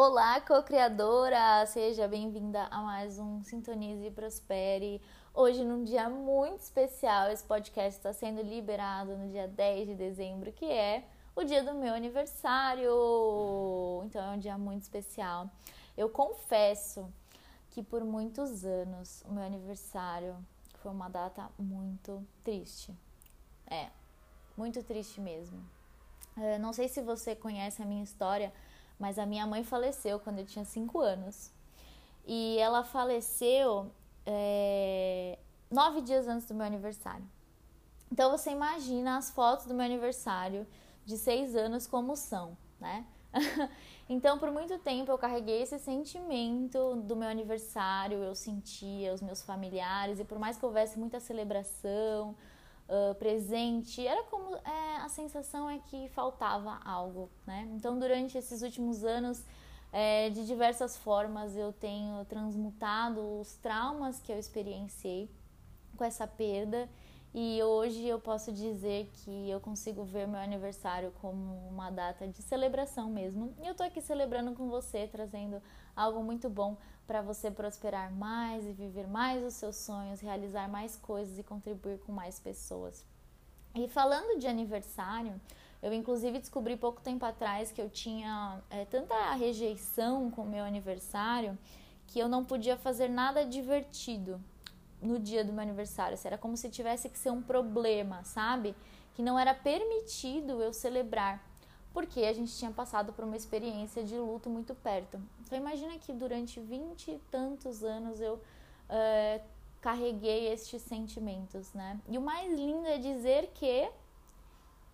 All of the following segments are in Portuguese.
Olá, co-criadora! Seja bem-vinda a mais um Sintonize e Prospere. Hoje, num dia muito especial, esse podcast está sendo liberado no dia 10 de dezembro, que é o dia do meu aniversário. Então, é um dia muito especial. Eu confesso que por muitos anos o meu aniversário foi uma data muito triste. É, muito triste mesmo. Eu não sei se você conhece a minha história mas a minha mãe faleceu quando eu tinha 5 anos. E ela faleceu é, nove dias antes do meu aniversário. Então você imagina as fotos do meu aniversário de seis anos como são, né? então por muito tempo eu carreguei esse sentimento do meu aniversário, eu sentia os meus familiares e por mais que houvesse muita celebração, uh, presente, era como é, a sensação é que faltava algo, né? Então, durante esses últimos anos, é, de diversas formas, eu tenho transmutado os traumas que eu experienciei com essa perda e hoje eu posso dizer que eu consigo ver meu aniversário como uma data de celebração mesmo. E eu tô aqui celebrando com você, trazendo algo muito bom para você prosperar mais e viver mais os seus sonhos, realizar mais coisas e contribuir com mais pessoas. E falando de aniversário, eu inclusive descobri pouco tempo atrás que eu tinha é, tanta rejeição com o meu aniversário que eu não podia fazer nada divertido no dia do meu aniversário. Assim, era como se tivesse que ser um problema, sabe? Que não era permitido eu celebrar, porque a gente tinha passado por uma experiência de luto muito perto. Então imagina que durante vinte e tantos anos eu uh, carreguei estes sentimentos, né? E o mais lindo é dizer que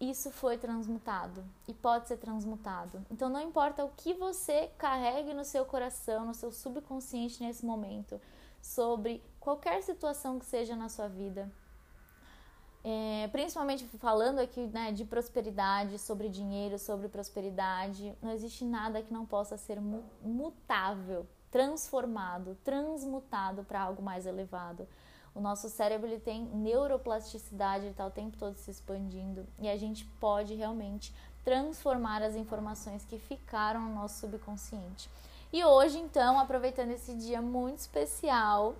isso foi transmutado e pode ser transmutado. Então não importa o que você carregue no seu coração, no seu subconsciente nesse momento, sobre qualquer situação que seja na sua vida. É, principalmente falando aqui né, de prosperidade, sobre dinheiro, sobre prosperidade, não existe nada que não possa ser mutável, transformado, transmutado para algo mais elevado. O nosso cérebro ele tem neuroplasticidade, ele está o tempo todo se expandindo e a gente pode realmente transformar as informações que ficaram no nosso subconsciente. E hoje, então, aproveitando esse dia muito especial,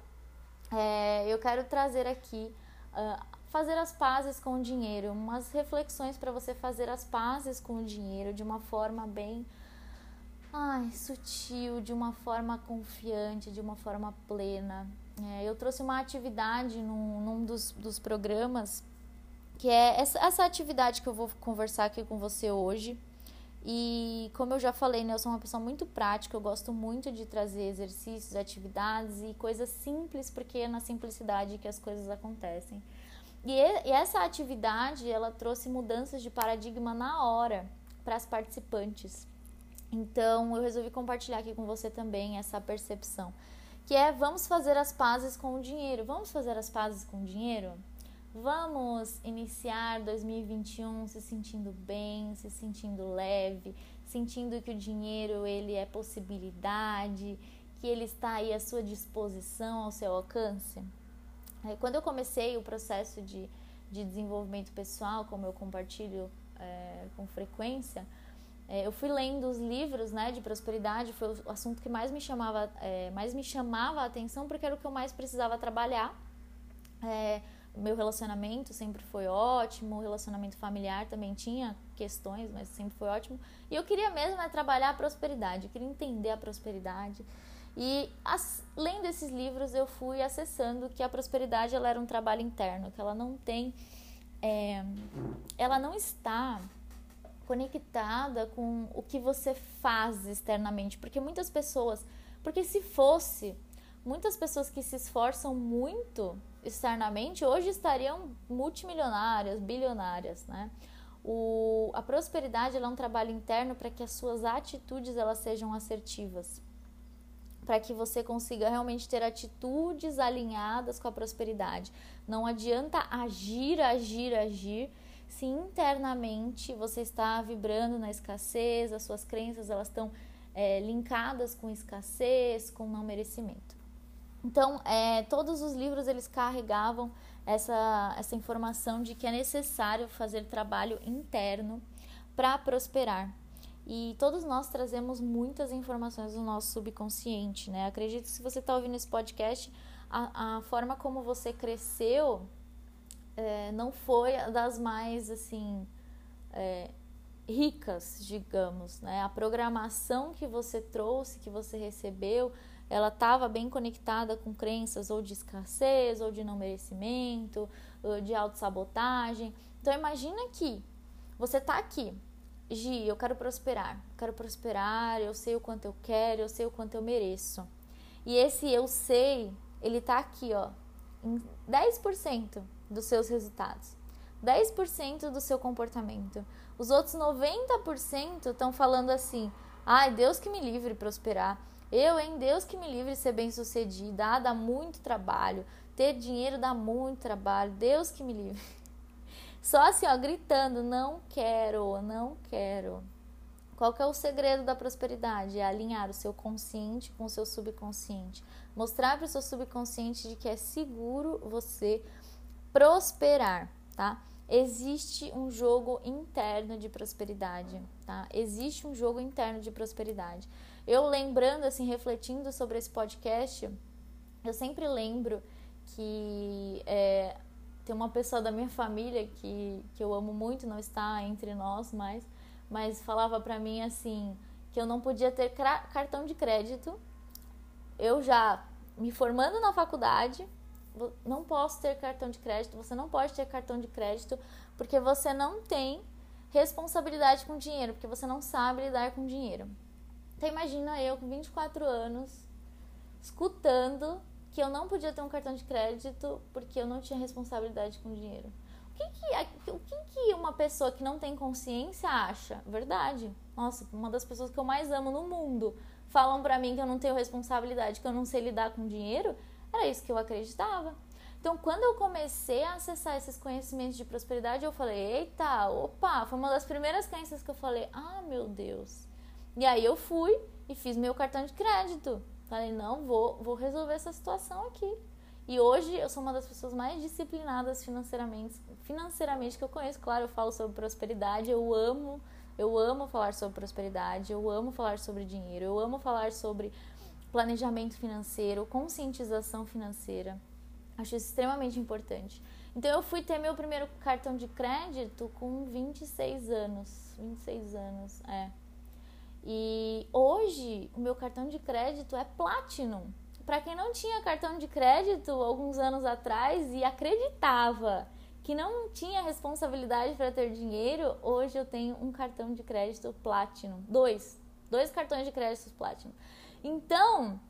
é, eu quero trazer aqui uh, fazer as pazes com o dinheiro, umas reflexões para você fazer as pazes com o dinheiro de uma forma bem ai, sutil, de uma forma confiante, de uma forma plena. É, eu trouxe uma atividade num, num dos, dos programas que é essa, essa atividade que eu vou conversar aqui com você hoje. E como eu já falei, né, eu sou uma pessoa muito prática, eu gosto muito de trazer exercícios, atividades e coisas simples, porque é na simplicidade que as coisas acontecem. E, e essa atividade, ela trouxe mudanças de paradigma na hora para as participantes. Então, eu resolvi compartilhar aqui com você também essa percepção, que é vamos fazer as pazes com o dinheiro. Vamos fazer as pazes com o dinheiro? Vamos iniciar 2021 se sentindo bem, se sentindo leve, sentindo que o dinheiro ele é possibilidade, que ele está aí à sua disposição, ao seu alcance. Quando eu comecei o processo de, de desenvolvimento pessoal, como eu compartilho é, com frequência, é, eu fui lendo os livros né, de prosperidade, foi o assunto que mais me chamava, é, mais me chamava a atenção, porque era o que eu mais precisava trabalhar. É, meu relacionamento sempre foi ótimo, o relacionamento familiar também tinha questões, mas sempre foi ótimo. E eu queria mesmo é trabalhar a prosperidade, eu queria entender a prosperidade. E as, lendo esses livros eu fui acessando que a prosperidade ela era um trabalho interno, que ela não tem, é, ela não está conectada com o que você faz externamente, porque muitas pessoas, porque se fosse muitas pessoas que se esforçam muito externamente hoje estariam multimilionárias, bilionárias, né? O, a prosperidade é um trabalho interno para que as suas atitudes elas sejam assertivas, para que você consiga realmente ter atitudes alinhadas com a prosperidade. Não adianta agir, agir, agir se internamente você está vibrando na escassez, as suas crenças elas estão é, linkadas com escassez, com não merecimento. Então, é, todos os livros eles carregavam essa, essa informação de que é necessário fazer trabalho interno para prosperar. E todos nós trazemos muitas informações do nosso subconsciente, né? Acredito que se você está ouvindo esse podcast, a, a forma como você cresceu é, não foi das mais assim é, ricas, digamos, né? A programação que você trouxe, que você recebeu, ela estava bem conectada com crenças ou de escassez, ou de não merecimento, ou de autossabotagem. Então imagina que você está aqui, Gi, eu quero prosperar, quero prosperar, eu sei o quanto eu quero, eu sei o quanto eu mereço. E esse eu sei, ele está aqui, ó, em 10% dos seus resultados, 10% do seu comportamento. Os outros 90% estão falando assim: ai, Deus que me livre prosperar. Eu, em Deus que me livre ser bem sucedida. Ah, dá muito trabalho. Ter dinheiro dá muito trabalho. Deus que me livre. Só assim, ó, gritando: não quero, não quero. Qual que é o segredo da prosperidade? É alinhar o seu consciente com o seu subconsciente. Mostrar para o seu subconsciente de que é seguro você prosperar, tá? Existe um jogo interno de prosperidade, tá? Existe um jogo interno de prosperidade. Eu lembrando, assim, refletindo sobre esse podcast, eu sempre lembro que é, tem uma pessoa da minha família que, que eu amo muito, não está entre nós mais, mas falava para mim assim que eu não podia ter cartão de crédito. Eu já me formando na faculdade, não posso ter cartão de crédito, você não pode ter cartão de crédito porque você não tem responsabilidade com dinheiro, porque você não sabe lidar com dinheiro. Então imagina eu com 24 anos escutando que eu não podia ter um cartão de crédito porque eu não tinha responsabilidade com dinheiro. O que que, o que que uma pessoa que não tem consciência acha? Verdade. Nossa, uma das pessoas que eu mais amo no mundo falam para mim que eu não tenho responsabilidade, que eu não sei lidar com dinheiro. Era isso que eu acreditava. Então, quando eu comecei a acessar esses conhecimentos de prosperidade, eu falei: eita, opa, foi uma das primeiras crenças que eu falei: ah, meu Deus, e aí eu fui e fiz meu cartão de crédito. Falei, não, vou, vou resolver essa situação aqui. E hoje eu sou uma das pessoas mais disciplinadas financeiramente, financeiramente que eu conheço. Claro, eu falo sobre prosperidade, eu amo, eu amo falar sobre prosperidade, eu amo falar sobre dinheiro, eu amo falar sobre planejamento financeiro, conscientização financeira. Acho isso extremamente importante. Então eu fui ter meu primeiro cartão de crédito com 26 anos. 26 anos, é. E hoje o meu cartão de crédito é Platinum. Para quem não tinha cartão de crédito alguns anos atrás e acreditava que não tinha responsabilidade para ter dinheiro, hoje eu tenho um cartão de crédito Platinum, dois, dois cartões de crédito Platinum. Então,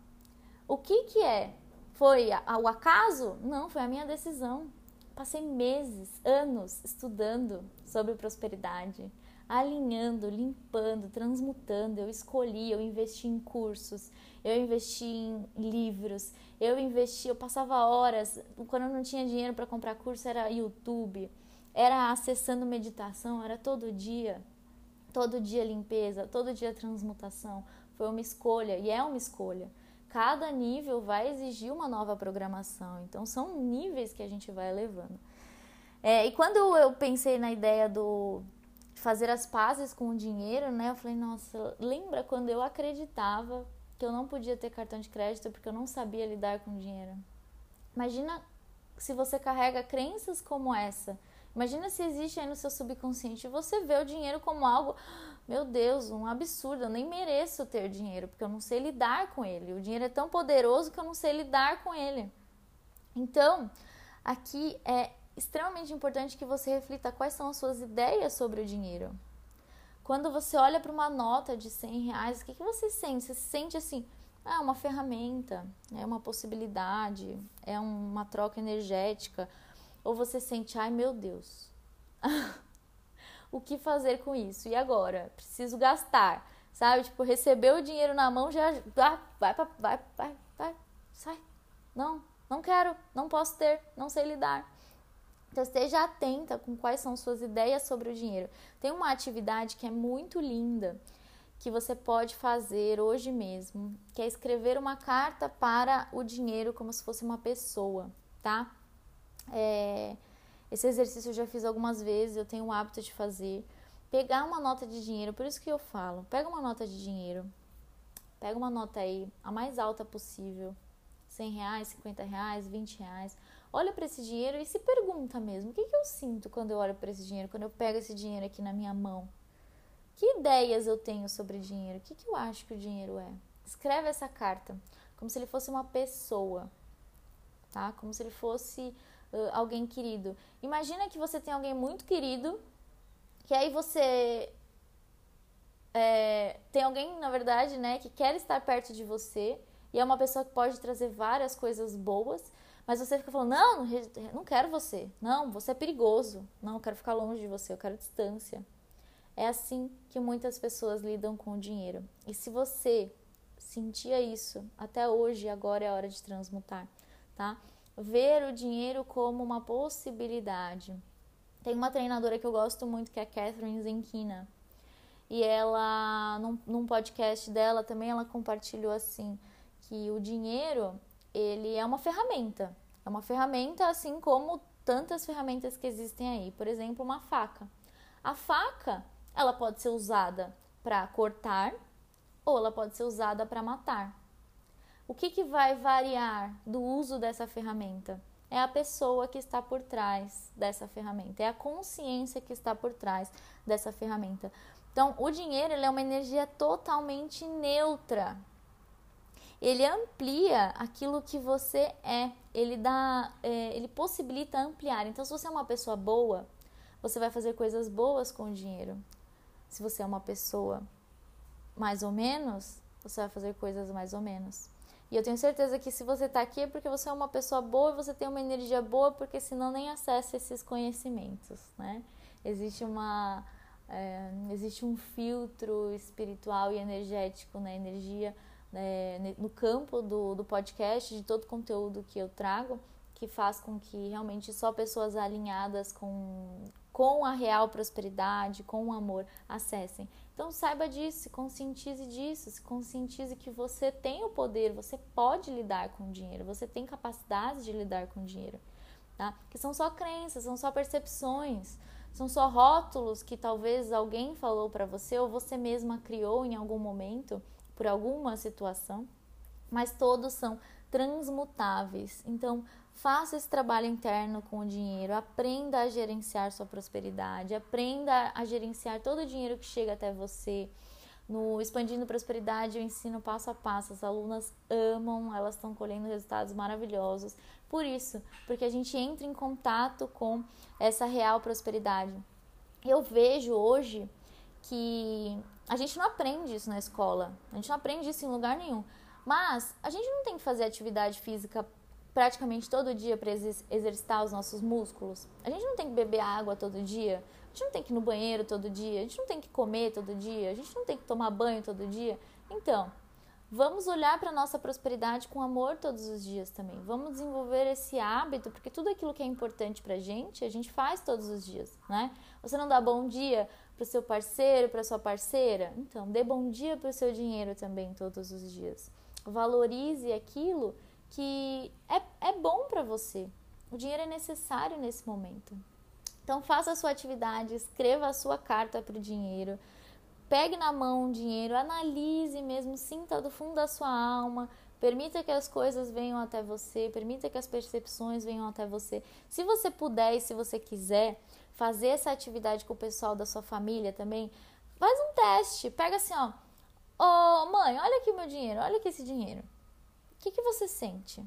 o que que é? Foi o acaso? Não, foi a minha decisão. Passei meses, anos estudando sobre prosperidade alinhando, limpando, transmutando. Eu escolhi, eu investi em cursos, eu investi em livros, eu investi, eu passava horas, quando eu não tinha dinheiro para comprar curso era YouTube, era acessando meditação, era todo dia, todo dia limpeza, todo dia transmutação. Foi uma escolha e é uma escolha. Cada nível vai exigir uma nova programação, então são níveis que a gente vai elevando. É, e quando eu pensei na ideia do fazer as pazes com o dinheiro, né? Eu falei, nossa, lembra quando eu acreditava que eu não podia ter cartão de crédito porque eu não sabia lidar com dinheiro? Imagina se você carrega crenças como essa. Imagina se existe aí no seu subconsciente você vê o dinheiro como algo, meu Deus, um absurdo, eu nem mereço ter dinheiro, porque eu não sei lidar com ele. O dinheiro é tão poderoso que eu não sei lidar com ele. Então, aqui é extremamente importante que você reflita quais são as suas ideias sobre o dinheiro. Quando você olha para uma nota de 100 reais, o que, que você sente? Você se sente assim, ah, é uma ferramenta, é uma possibilidade, é uma troca energética. Ou você sente, ai meu Deus, o que fazer com isso. E agora? Preciso gastar, sabe? Tipo, receber o dinheiro na mão já vai, vai, vai, vai, vai, sai. Não, não quero, não posso ter, não sei lidar. Então esteja atenta com quais são suas ideias sobre o dinheiro. Tem uma atividade que é muito linda que você pode fazer hoje mesmo, que é escrever uma carta para o dinheiro como se fosse uma pessoa, tá? É, esse exercício eu já fiz algumas vezes, eu tenho o hábito de fazer. Pegar uma nota de dinheiro, por isso que eu falo, pega uma nota de dinheiro, pega uma nota aí, a mais alta possível, 100 reais, 50 reais, 20 reais. Olha para esse dinheiro e se pergunta mesmo, o que, que eu sinto quando eu olho para esse dinheiro, quando eu pego esse dinheiro aqui na minha mão? Que ideias eu tenho sobre dinheiro? O que, que eu acho que o dinheiro é? Escreve essa carta como se ele fosse uma pessoa, tá? Como se ele fosse uh, alguém querido. Imagina que você tem alguém muito querido, que aí você é, tem alguém, na verdade, né, que quer estar perto de você e é uma pessoa que pode trazer várias coisas boas, mas você fica falando: não, não quero você, não, você é perigoso, não, eu quero ficar longe de você, eu quero distância. É assim que muitas pessoas lidam com o dinheiro. E se você sentia isso até hoje, agora é a hora de transmutar, tá? ver o dinheiro como uma possibilidade. Tem uma treinadora que eu gosto muito, que é a Catherine Zenkina. E ela, num, num podcast dela também, ela compartilhou assim, que o dinheiro, ele é uma ferramenta. É uma ferramenta assim como tantas ferramentas que existem aí. Por exemplo, uma faca. A faca, ela pode ser usada para cortar ou ela pode ser usada para matar. O que, que vai variar do uso dessa ferramenta? É a pessoa que está por trás dessa ferramenta, é a consciência que está por trás dessa ferramenta. Então, o dinheiro é uma energia totalmente neutra. Ele amplia aquilo que você é, ele dá, é, ele possibilita ampliar. Então, se você é uma pessoa boa, você vai fazer coisas boas com o dinheiro. Se você é uma pessoa mais ou menos, você vai fazer coisas mais ou menos. E eu tenho certeza que se você está aqui é porque você é uma pessoa boa, você tem uma energia boa, porque senão nem acessa esses conhecimentos, né? Existe uma é, existe um filtro espiritual e energético na energia né, no campo do, do podcast, de todo o conteúdo que eu trago, que faz com que realmente só pessoas alinhadas com, com a real prosperidade, com o amor, acessem. Então saiba disso, se conscientize disso, se conscientize que você tem o poder, você pode lidar com o dinheiro, você tem capacidade de lidar com o dinheiro, tá? Que são só crenças, são só percepções, são só rótulos que talvez alguém falou para você ou você mesma criou em algum momento por alguma situação, mas todos são transmutáveis. Então, Faça esse trabalho interno com o dinheiro, aprenda a gerenciar sua prosperidade, aprenda a gerenciar todo o dinheiro que chega até você. No Expandindo Prosperidade, eu ensino passo a passo. As alunas amam, elas estão colhendo resultados maravilhosos. Por isso, porque a gente entra em contato com essa real prosperidade. Eu vejo hoje que a gente não aprende isso na escola, a gente não aprende isso em lugar nenhum. Mas a gente não tem que fazer atividade física praticamente todo dia para exercitar os nossos músculos. A gente não tem que beber água todo dia, a gente não tem que ir no banheiro todo dia, a gente não tem que comer todo dia, a gente não tem que tomar banho todo dia. Então, vamos olhar para a nossa prosperidade com amor todos os dias também. Vamos desenvolver esse hábito, porque tudo aquilo que é importante para a gente, a gente faz todos os dias, né? Você não dá bom dia para o seu parceiro, para sua parceira? Então, dê bom dia para o seu dinheiro também todos os dias. Valorize aquilo que é, é bom para você. O dinheiro é necessário nesse momento. Então faça a sua atividade, escreva a sua carta para o dinheiro, pegue na mão o dinheiro, analise mesmo, sinta do fundo da sua alma, permita que as coisas venham até você, permita que as percepções venham até você. Se você puder e se você quiser fazer essa atividade com o pessoal da sua família também, faz um teste, pega assim, ó, ô oh, mãe, olha aqui meu dinheiro, olha aqui esse dinheiro. O que, que você sente?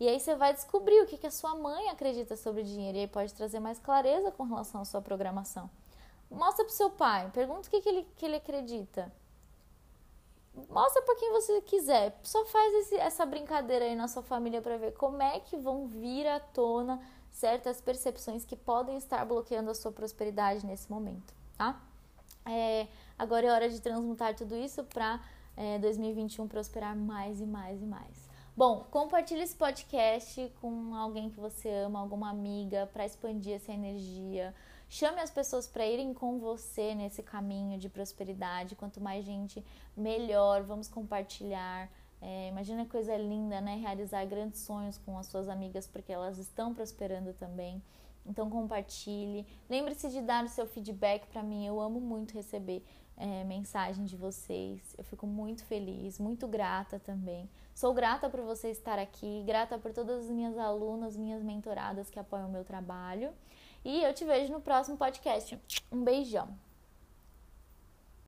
E aí você vai descobrir o que, que a sua mãe acredita sobre dinheiro e aí pode trazer mais clareza com relação à sua programação. Mostra para o seu pai, pergunta o que, que, ele, que ele acredita. Mostra para quem você quiser. Só faz esse, essa brincadeira aí na sua família para ver como é que vão vir à tona certas percepções que podem estar bloqueando a sua prosperidade nesse momento, tá? É, agora é hora de transmutar tudo isso para é, 2021 prosperar mais e mais e mais. Bom, compartilhe esse podcast com alguém que você ama, alguma amiga, para expandir essa energia. Chame as pessoas para irem com você nesse caminho de prosperidade. Quanto mais gente, melhor. Vamos compartilhar. É, imagina que coisa linda, né? Realizar grandes sonhos com as suas amigas, porque elas estão prosperando também. Então compartilhe. Lembre-se de dar o seu feedback para mim. Eu amo muito receber é, mensagem de vocês. Eu fico muito feliz, muito grata também. Sou grata por você estar aqui, grata por todas as minhas alunas, minhas mentoradas que apoiam o meu trabalho. E eu te vejo no próximo podcast. Um beijão!